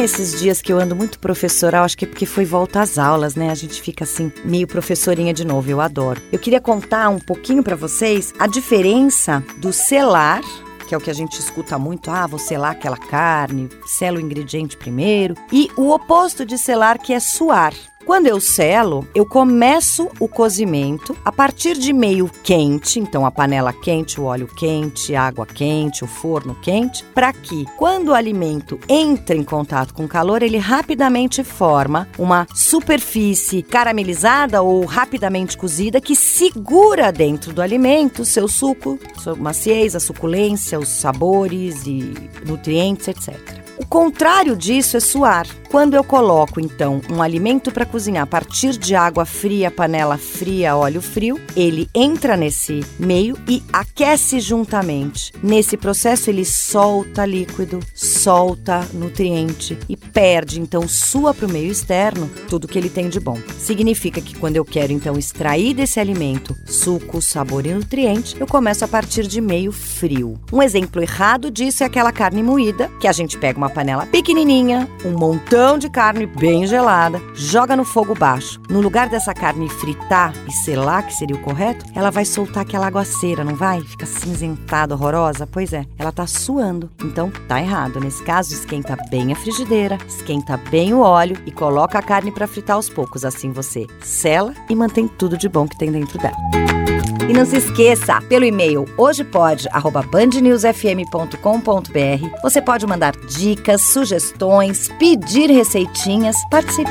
Nesses dias que eu ando muito professoral, acho que é porque foi volta às aulas, né? A gente fica assim, meio professorinha de novo, eu adoro. Eu queria contar um pouquinho para vocês a diferença do selar que é o que a gente escuta muito, ah, vou selar aquela carne, sela o ingrediente primeiro, e o oposto de selar, que é suar. Quando eu selo, eu começo o cozimento a partir de meio quente, então a panela quente, o óleo quente, a água quente, o forno quente, para que quando o alimento entra em contato com calor, ele rapidamente forma uma superfície caramelizada ou rapidamente cozida que segura dentro do alimento o seu suco, sua maciez, a suculência, os sabores e nutrientes, etc. O contrário disso é suar. Quando eu coloco, então, um alimento para cozinhar a partir de água fria, panela fria, óleo frio, ele entra nesse meio e aquece juntamente. Nesse processo, ele solta líquido, solta nutriente e perde, então, sua para o meio externo tudo que ele tem de bom. Significa que quando eu quero, então, extrair desse alimento suco, sabor e nutriente, eu começo a partir de meio frio. Um exemplo errado disso é aquela carne moída, que a gente pega uma panela pequenininha, um montão de carne bem gelada, joga no fogo baixo. No lugar dessa carne fritar e selar, que seria o correto, ela vai soltar aquela aguaceira, não vai? Fica cinzentada, horrorosa? Pois é, ela tá suando. Então tá errado. Nesse caso, esquenta bem a frigideira, esquenta bem o óleo e coloca a carne para fritar aos poucos. Assim você sela e mantém tudo de bom que tem dentro dela. E não se esqueça, pelo e-mail hojepod@bandnewsfm.com.br, você pode mandar dicas, sugestões, pedir receitinhas, participe.